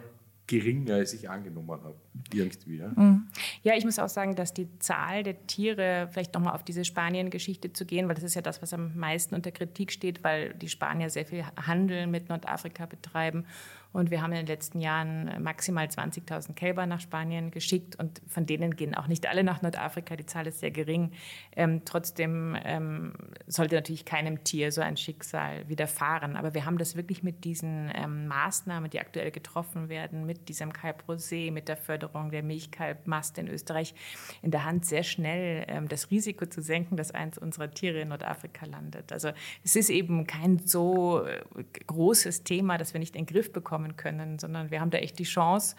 geringer, als ich angenommen habe. Irgendwie. Ja? Mhm. ja, ich muss auch sagen, dass die Zahl der Tiere, vielleicht nochmal auf diese Spanien-Geschichte zu gehen, weil das ist ja das, was am meisten unter Kritik steht, weil die Spanier sehr viel Handel mit Nordafrika betreiben und wir haben in den letzten Jahren äh, maximal 20.000 Kälber nach Spanien geschickt und von denen gehen auch nicht alle nach Nordafrika. Die Zahl ist sehr gering. Ähm, trotzdem ähm, sollte natürlich keinem Tier so ein Schicksal widerfahren. Aber wir haben das wirklich mit diesen ähm, Maßnahmen, die aktuell getroffen werden, mit diesem Kalb Rosé, mit der Förderung der Milchkalbmast in Österreich in der Hand, sehr schnell ähm, das Risiko zu senken, dass eins unserer Tiere in Nordafrika landet. Also es ist eben kein so äh, großes Thema, das wir nicht in den Griff bekommen kommen können, sondern wir haben da echt die Chance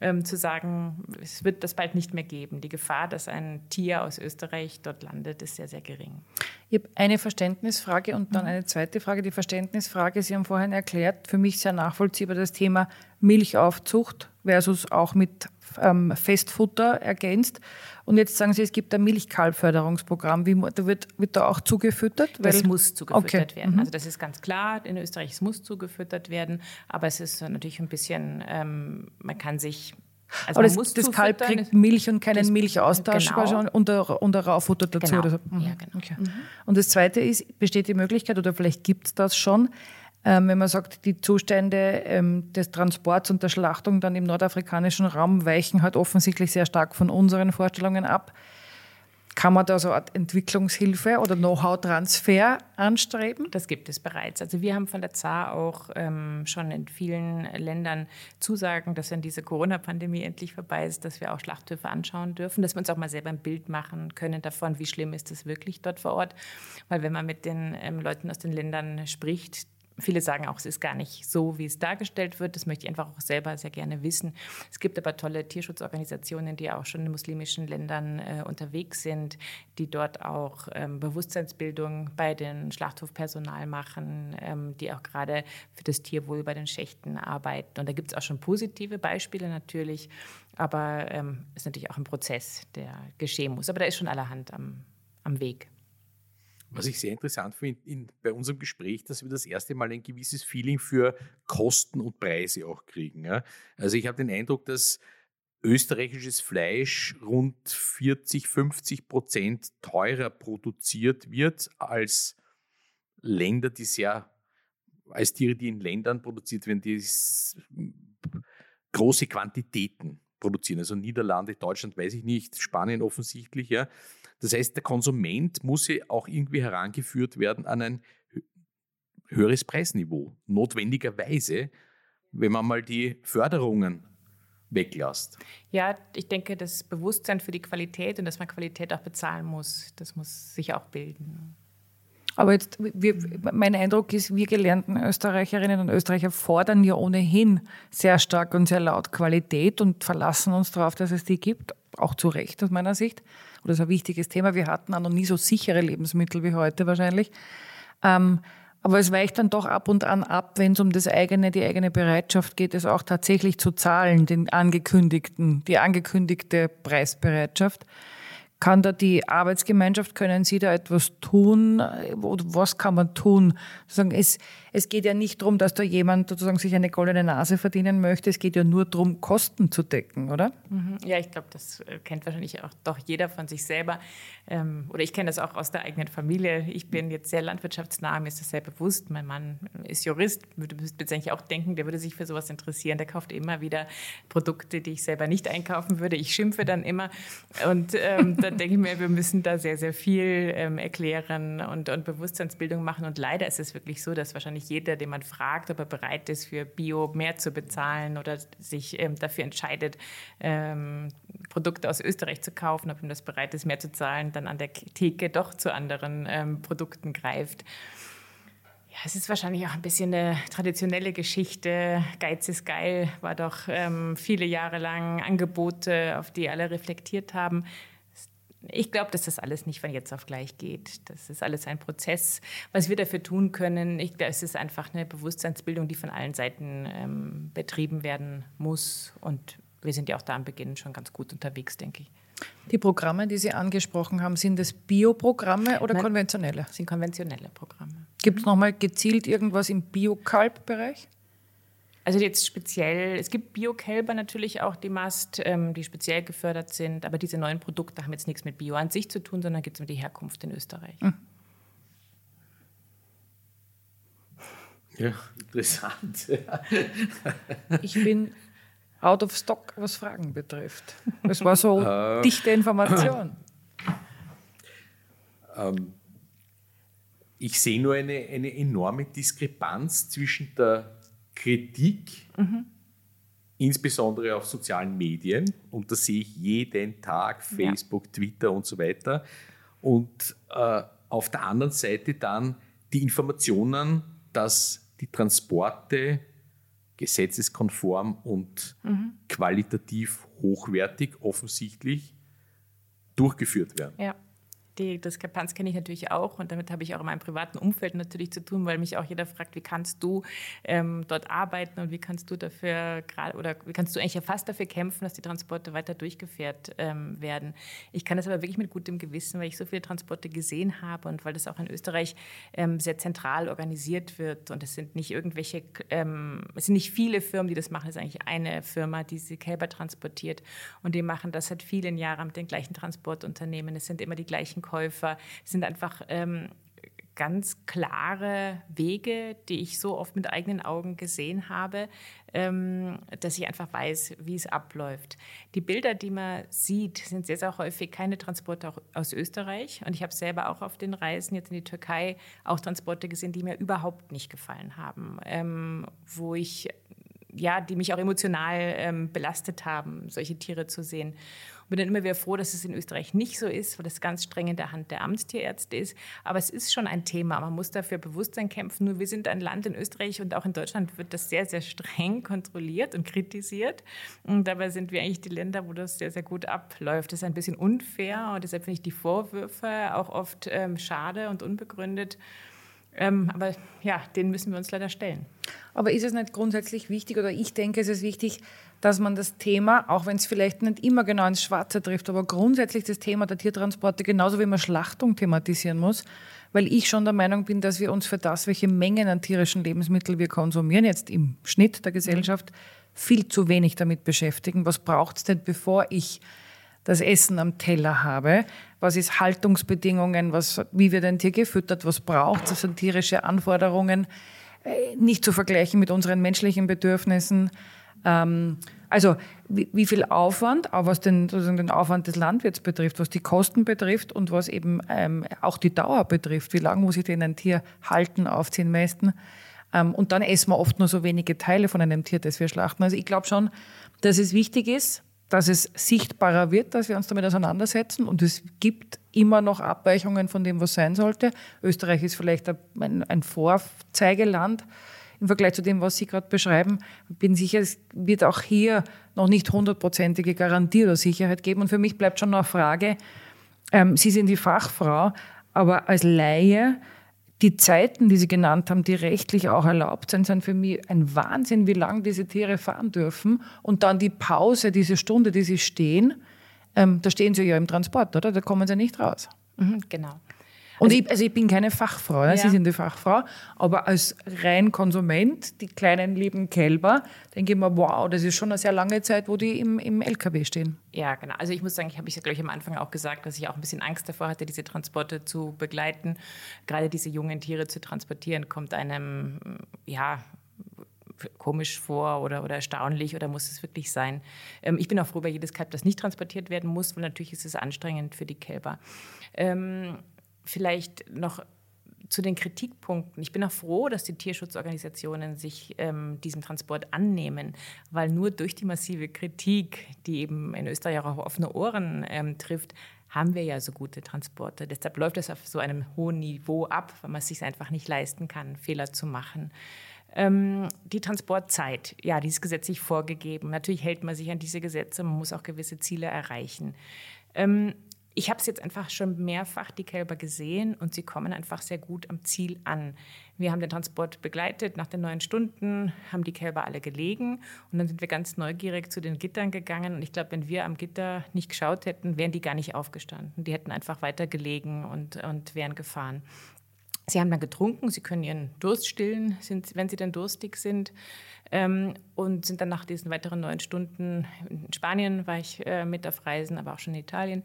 ähm, zu sagen, es wird das bald nicht mehr geben. Die Gefahr, dass ein Tier aus Österreich dort landet, ist sehr, sehr gering. Ich habe eine Verständnisfrage und dann mhm. eine zweite Frage. Die Verständnisfrage, Sie haben vorhin erklärt, für mich sehr nachvollziehbar das Thema Milchaufzucht versus auch mit ähm, Festfutter ergänzt. Und jetzt sagen Sie, es gibt ein Milchkalbförderungsprogramm. Wie, da wird, wird da auch zugefüttert? das muss zugefüttert okay. werden. Mhm. Also das ist ganz klar, in Österreich es muss zugefüttert werden, aber es ist natürlich ein bisschen, ähm, man kann sich also aber das, das Kalb kriegt Milch und keinen Milchaustausch genau. und, und ein Raufutter dazu. Genau. So. Mhm. Ja, genau. Okay. Mhm. Und das Zweite ist, besteht die Möglichkeit, oder vielleicht gibt es das schon, ähm, wenn man sagt, die Zustände ähm, des Transports und der Schlachtung dann im nordafrikanischen Raum weichen halt offensichtlich sehr stark von unseren Vorstellungen ab. Kann man da so eine Art Entwicklungshilfe oder Know-how-Transfer anstreben? Das gibt es bereits. Also wir haben von der ZAR auch ähm, schon in vielen Ländern Zusagen, dass wenn diese Corona-Pandemie endlich vorbei ist, dass wir auch Schlachthöfe anschauen dürfen, dass wir uns auch mal selber ein Bild machen können davon, wie schlimm ist es wirklich dort vor Ort. Weil wenn man mit den ähm, Leuten aus den Ländern spricht, Viele sagen auch, es ist gar nicht so, wie es dargestellt wird. Das möchte ich einfach auch selber sehr gerne wissen. Es gibt aber tolle Tierschutzorganisationen, die auch schon in muslimischen Ländern äh, unterwegs sind, die dort auch ähm, Bewusstseinsbildung bei den Schlachthofpersonal machen, ähm, die auch gerade für das Tierwohl bei den Schächten arbeiten. Und da gibt es auch schon positive Beispiele natürlich, aber es ähm, ist natürlich auch ein Prozess, der geschehen muss. Aber da ist schon allerhand am, am Weg. Was ich sehr interessant finde in, bei unserem Gespräch, dass wir das erste Mal ein gewisses Feeling für Kosten und Preise auch kriegen. Ja? Also ich habe den Eindruck, dass österreichisches Fleisch rund 40, 50 Prozent teurer produziert wird als Länder, die sehr, als Tiere, die in Ländern produziert werden, die große Quantitäten produzieren. Also Niederlande, Deutschland weiß ich nicht, Spanien offensichtlich, ja. Das heißt, der Konsument muss ja auch irgendwie herangeführt werden an ein höheres Preisniveau. Notwendigerweise, wenn man mal die Förderungen weglässt. Ja, ich denke, das Bewusstsein für die Qualität und dass man Qualität auch bezahlen muss, das muss sich auch bilden. Aber jetzt, wir, mein Eindruck ist, wir gelernten Österreicherinnen und Österreicher fordern ja ohnehin sehr stark und sehr laut Qualität und verlassen uns darauf, dass es die gibt. Auch zu Recht aus meiner Sicht. Und das ist ein wichtiges Thema. Wir hatten auch noch nie so sichere Lebensmittel wie heute wahrscheinlich. Ähm, aber es weicht dann doch ab und an ab, wenn es um das eigene, die eigene Bereitschaft geht, es auch tatsächlich zu zahlen, den angekündigten, die angekündigte Preisbereitschaft. Kann da die Arbeitsgemeinschaft, können Sie da etwas tun? Was kann man tun? Es, es geht ja nicht darum, dass da jemand sozusagen sich eine goldene Nase verdienen möchte. Es geht ja nur darum, Kosten zu decken, oder? Mhm. Ja, ich glaube, das äh, kennt wahrscheinlich auch doch jeder von sich selber. Ähm, oder ich kenne das auch aus der eigenen Familie. Ich bin jetzt sehr landwirtschaftsnah, mir ist das sehr bewusst. Mein Mann ist Jurist, würde jetzt eigentlich auch denken, der würde sich für sowas interessieren. Der kauft immer wieder Produkte, die ich selber nicht einkaufen würde. Ich schimpfe dann immer. Und ähm, dann denke ich mir, wir müssen da sehr, sehr viel ähm, erklären und, und Bewusstseinsbildung machen. Und leider ist es wirklich so, dass wahrscheinlich wahrscheinlich jeder, den man fragt, ob er bereit ist, für Bio mehr zu bezahlen oder sich ähm, dafür entscheidet, ähm, Produkte aus Österreich zu kaufen, ob ihm das bereit ist, mehr zu zahlen, dann an der Theke doch zu anderen ähm, Produkten greift. Ja, es ist wahrscheinlich auch ein bisschen eine traditionelle Geschichte. Geiz ist geil war doch ähm, viele Jahre lang Angebote, auf die alle reflektiert haben ich glaube, dass das alles nicht von jetzt auf gleich geht. Das ist alles ein Prozess. Was wir dafür tun können, ich glaube, es ist einfach eine Bewusstseinsbildung, die von allen Seiten ähm, betrieben werden muss. Und wir sind ja auch da am Beginn schon ganz gut unterwegs, denke ich. Die Programme, die Sie angesprochen haben, sind das Bioprogramme oder Nein, konventionelle? Sind konventionelle Programme. Gibt es nochmal gezielt irgendwas im Bio-Kalb-Bereich? Also jetzt speziell, es gibt Biokälber natürlich auch, die Mast, ähm, die speziell gefördert sind, aber diese neuen Produkte haben jetzt nichts mit Bio an sich zu tun, sondern geht es um die Herkunft in Österreich. Mhm. Ja, interessant. ich bin out of stock, was Fragen betrifft. Es war so uh, dichte Information. Ähm, ich sehe nur eine, eine enorme Diskrepanz zwischen der Kritik, mhm. insbesondere auf sozialen Medien. Und das sehe ich jeden Tag, Facebook, ja. Twitter und so weiter. Und äh, auf der anderen Seite dann die Informationen, dass die Transporte gesetzeskonform und mhm. qualitativ hochwertig offensichtlich durchgeführt werden. Ja die Diskrepanz kenne ich natürlich auch und damit habe ich auch in meinem privaten Umfeld natürlich zu tun, weil mich auch jeder fragt, wie kannst du ähm, dort arbeiten und wie kannst du dafür gerade oder wie kannst du eigentlich ja fast dafür kämpfen, dass die Transporte weiter durchgeführt ähm, werden. Ich kann das aber wirklich mit gutem Gewissen, weil ich so viele Transporte gesehen habe und weil das auch in Österreich ähm, sehr zentral organisiert wird und es sind nicht irgendwelche, ähm, es sind nicht viele Firmen, die das machen, es ist eigentlich eine Firma, die sie Kälber transportiert und die machen das seit vielen Jahren mit den gleichen Transportunternehmen. Es sind immer die gleichen Verkäufer, sind einfach ähm, ganz klare Wege, die ich so oft mit eigenen Augen gesehen habe, ähm, dass ich einfach weiß, wie es abläuft. Die Bilder, die man sieht, sind sehr, sehr häufig keine Transporte aus Österreich. Und ich habe selber auch auf den Reisen jetzt in die Türkei auch Transporte gesehen, die mir überhaupt nicht gefallen haben, ähm, wo ich ja, die mich auch emotional ähm, belastet haben, solche Tiere zu sehen bin dann immer wieder froh, dass es in Österreich nicht so ist, weil das ganz streng in der Hand der Amtstierärzte ist. Aber es ist schon ein Thema. Man muss dafür Bewusstsein kämpfen. Nur wir sind ein Land in Österreich und auch in Deutschland wird das sehr, sehr streng kontrolliert und kritisiert. Und dabei sind wir eigentlich die Länder, wo das sehr, sehr gut abläuft. Das ist ein bisschen unfair und deshalb finde ich die Vorwürfe auch oft ähm, schade und unbegründet. Ähm, aber ja, den müssen wir uns leider stellen. Aber ist es nicht grundsätzlich wichtig oder ich denke, es ist wichtig, dass man das Thema, auch wenn es vielleicht nicht immer genau ins Schwarze trifft, aber grundsätzlich das Thema der Tiertransporte genauso wie man Schlachtung thematisieren muss, weil ich schon der Meinung bin, dass wir uns für das, welche Mengen an tierischen Lebensmitteln wir konsumieren, jetzt im Schnitt der Gesellschaft, viel zu wenig damit beschäftigen. Was braucht es denn, bevor ich das Essen am Teller habe? Was ist Haltungsbedingungen? Was, wie wird ein Tier gefüttert? Was braucht es? Das sind tierische Anforderungen. Äh, nicht zu vergleichen mit unseren menschlichen Bedürfnissen. Ähm, also wie, wie, viel Aufwand, auch was den, sozusagen den Aufwand des Landwirts betrifft, was die Kosten betrifft und was eben ähm, auch die Dauer betrifft. Wie lange muss ich denn ein Tier halten, aufziehen, mästen? Ähm, und dann essen wir oft nur so wenige Teile von einem Tier, das wir schlachten. Also ich glaube schon, dass es wichtig ist, dass es sichtbarer wird, dass wir uns damit auseinandersetzen. Und es gibt immer noch Abweichungen von dem, was sein sollte. Österreich ist vielleicht ein, Vorzeigeland im Vergleich zu dem, was Sie gerade beschreiben. Ich bin sicher, es wird auch hier noch nicht hundertprozentige Garantie oder Sicherheit geben. Und für mich bleibt schon noch eine Frage, ähm, Sie sind die Fachfrau, aber als Laie, die Zeiten, die Sie genannt haben, die rechtlich auch erlaubt sind, sind für mich ein Wahnsinn, wie lange diese Tiere fahren dürfen. Und dann die Pause, diese Stunde, die sie stehen, ähm, da stehen sie ja im Transport, oder? Da kommen sie nicht raus. Mhm, genau. Und also ich, also ich bin keine Fachfrau, ja. Sie sind die Fachfrau, aber als rein Konsument, die kleinen lieben Kälber, denke ich mir, wow, das ist schon eine sehr lange Zeit, wo die im, im LKW stehen. Ja, genau. Also ich muss sagen, ich habe ich ja, glaube ich, am Anfang auch gesagt, dass ich auch ein bisschen Angst davor hatte, diese Transporte zu begleiten. Gerade diese jungen Tiere zu transportieren, kommt einem, ja, komisch vor oder, oder erstaunlich oder muss es wirklich sein? Ähm, ich bin auch froh über jedes Kalb, das nicht transportiert werden muss, weil natürlich ist es anstrengend für die Kälber. Ähm, vielleicht noch zu den Kritikpunkten. Ich bin auch froh, dass die Tierschutzorganisationen sich ähm, diesem Transport annehmen, weil nur durch die massive Kritik, die eben in Österreich auch auf offene Ohren ähm, trifft, haben wir ja so gute Transporte. Deshalb läuft es auf so einem hohen Niveau ab, weil man es sich einfach nicht leisten kann, Fehler zu machen. Ähm, die Transportzeit, ja, die ist gesetzlich vorgegeben. Natürlich hält man sich an diese Gesetze, man muss auch gewisse Ziele erreichen. Ähm, ich habe es jetzt einfach schon mehrfach die Kälber gesehen und sie kommen einfach sehr gut am Ziel an. Wir haben den Transport begleitet nach den neun Stunden, haben die Kälber alle gelegen und dann sind wir ganz neugierig zu den Gittern gegangen. Und ich glaube, wenn wir am Gitter nicht geschaut hätten, wären die gar nicht aufgestanden. Die hätten einfach weiter gelegen und, und wären gefahren. Sie haben dann getrunken, sie können ihren Durst stillen, sind, wenn sie denn durstig sind. Ähm, und sind dann nach diesen weiteren neun Stunden in Spanien, war ich äh, mit auf Reisen, aber auch schon in Italien,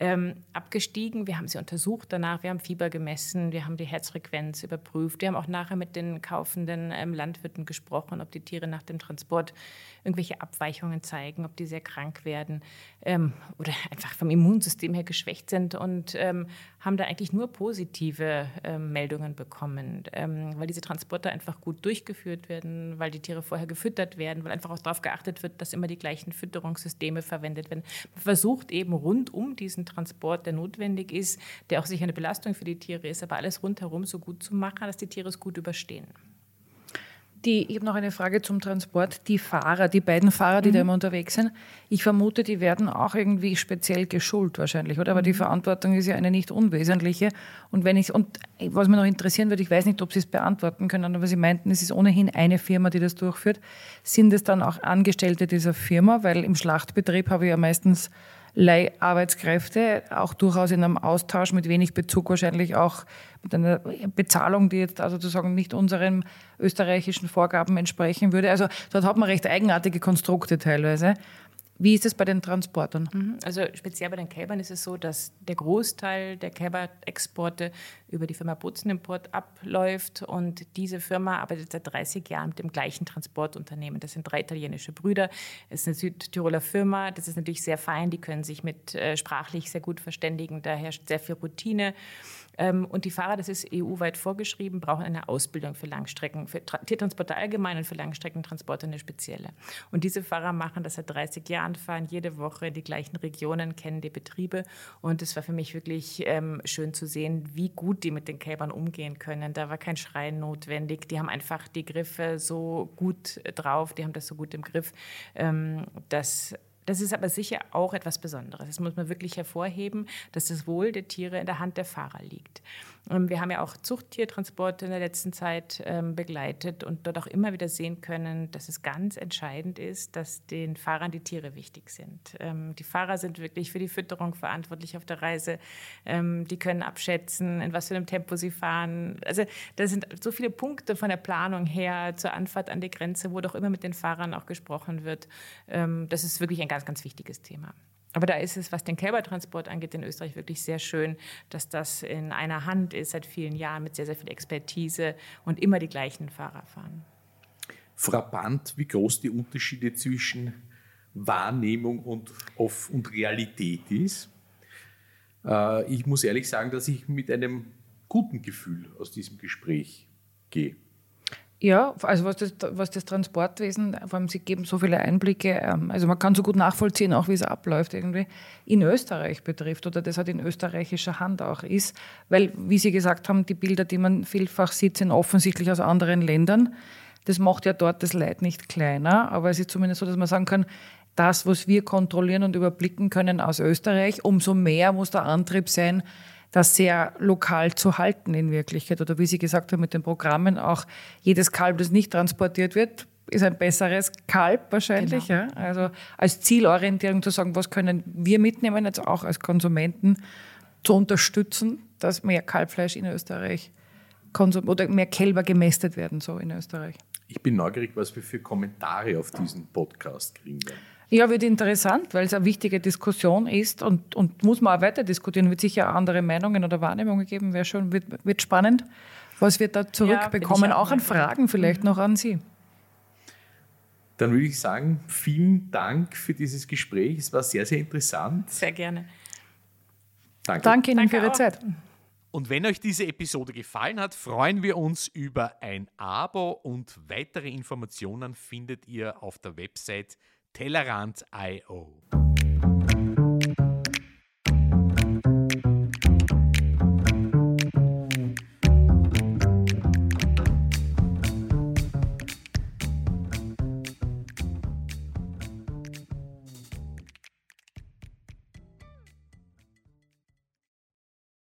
ähm, abgestiegen. Wir haben sie untersucht danach, wir haben Fieber gemessen, wir haben die Herzfrequenz überprüft. Wir haben auch nachher mit den kaufenden ähm, Landwirten gesprochen, ob die Tiere nach dem Transport irgendwelche Abweichungen zeigen, ob die sehr krank werden ähm, oder einfach vom Immunsystem her geschwächt sind und ähm, haben da eigentlich nur positive ähm, Meldungen bekommen, ähm, weil diese Transporte einfach gut durchgeführt werden, weil die Tiere vorher gefüttert werden, weil einfach auch darauf geachtet wird, dass immer die gleichen Fütterungssysteme verwendet werden. Man versucht eben rund um diesen Transport, der notwendig ist, der auch sicher eine Belastung für die Tiere ist, aber alles rundherum so gut zu machen, dass die Tiere es gut überstehen. Die, ich habe noch eine Frage zum Transport. Die Fahrer, die beiden Fahrer, die mhm. da immer unterwegs sind, ich vermute, die werden auch irgendwie speziell geschult wahrscheinlich, oder? Aber die mhm. Verantwortung ist ja eine nicht unwesentliche. Und wenn ich, und was mich noch interessieren würde, ich weiß nicht, ob Sie es beantworten können, aber Sie meinten, es ist ohnehin eine Firma, die das durchführt. Sind es dann auch Angestellte dieser Firma? Weil im Schlachtbetrieb habe ich ja meistens Leiharbeitskräfte, auch durchaus in einem Austausch mit wenig Bezug wahrscheinlich auch mit einer Bezahlung, die jetzt also sozusagen nicht unseren österreichischen Vorgaben entsprechen würde. Also dort hat man recht eigenartige Konstrukte teilweise. Wie ist es bei den Transportern? Mhm. Also speziell bei den Kälbern ist es so, dass der Großteil der Kälberexporte über die Firma Botzenimport abläuft und diese Firma arbeitet seit 30 Jahren mit dem gleichen Transportunternehmen. Das sind drei italienische Brüder. Es ist eine Südtiroler Firma. Das ist natürlich sehr fein. Die können sich mit äh, sprachlich sehr gut verständigen. Da herrscht sehr viel Routine. Ähm, und die Fahrer, das ist EU-weit vorgeschrieben, brauchen eine Ausbildung für Langstrecken, für Tiertransporte allgemein und für Langstreckentransporte eine spezielle. Und diese Fahrer machen das seit 30 Jahren, fahren jede Woche in die gleichen Regionen, kennen die Betriebe. Und es war für mich wirklich ähm, schön zu sehen, wie gut die mit den Kälbern umgehen können. Da war kein Schreien notwendig. Die haben einfach die Griffe so gut drauf, die haben das so gut im Griff, ähm, dass das ist aber sicher auch etwas Besonderes. Das muss man wirklich hervorheben, dass das Wohl der Tiere in der Hand der Fahrer liegt. Ähm, wir haben ja auch Zuchttiertransporte in der letzten Zeit ähm, begleitet und dort auch immer wieder sehen können, dass es ganz entscheidend ist, dass den Fahrern die Tiere wichtig sind. Ähm, die Fahrer sind wirklich für die Fütterung verantwortlich auf der Reise. Die können abschätzen, in was für einem Tempo sie fahren. Also da sind so viele Punkte von der Planung her zur Anfahrt an die Grenze, wo doch immer mit den Fahrern auch gesprochen wird. Das ist wirklich ein ganz, ganz wichtiges Thema. Aber da ist es, was den Kälbertransport angeht, in Österreich wirklich sehr schön, dass das in einer Hand ist seit vielen Jahren mit sehr, sehr viel Expertise und immer die gleichen Fahrer fahren. Frappant, wie groß die Unterschiede zwischen Wahrnehmung und, und Realität ist. Äh, ich muss ehrlich sagen, dass ich mit einem guten Gefühl aus diesem Gespräch gehe. Ja, also was das, was das Transportwesen, vor allem Sie geben so viele Einblicke, ähm, also man kann so gut nachvollziehen, auch wie es abläuft irgendwie, in Österreich betrifft oder das halt in österreichischer Hand auch ist, weil, wie Sie gesagt haben, die Bilder, die man vielfach sieht, sind offensichtlich aus anderen Ländern. Das macht ja dort das Leid nicht kleiner, aber es ist zumindest so, dass man sagen kann, das, was wir kontrollieren und überblicken können aus Österreich, umso mehr muss der Antrieb sein, das sehr lokal zu halten in Wirklichkeit. Oder wie Sie gesagt haben mit den Programmen, auch jedes Kalb, das nicht transportiert wird, ist ein besseres Kalb wahrscheinlich. Genau. Ja? Also als Zielorientierung zu sagen, was können wir mitnehmen, jetzt auch als Konsumenten zu unterstützen, dass mehr Kalbfleisch in Österreich konsum oder mehr Kälber gemästet werden so in Österreich. Ich bin neugierig, was wir für Kommentare auf diesen Podcast kriegen werden. Ja, wird interessant, weil es eine wichtige Diskussion ist und, und muss man auch weiter diskutieren. Wird sicher andere Meinungen oder Wahrnehmungen geben, wäre schon, wird, wird spannend, was wir da zurückbekommen, ja, auch an Fragen vielleicht mhm. noch an Sie. Dann würde ich sagen, vielen Dank für dieses Gespräch. Es war sehr, sehr interessant. Sehr gerne. Danke. Danke Ihnen Danke für Ihre auch. Zeit. Und wenn euch diese Episode gefallen hat, freuen wir uns über ein Abo und weitere Informationen findet ihr auf der Website Tellerant.io.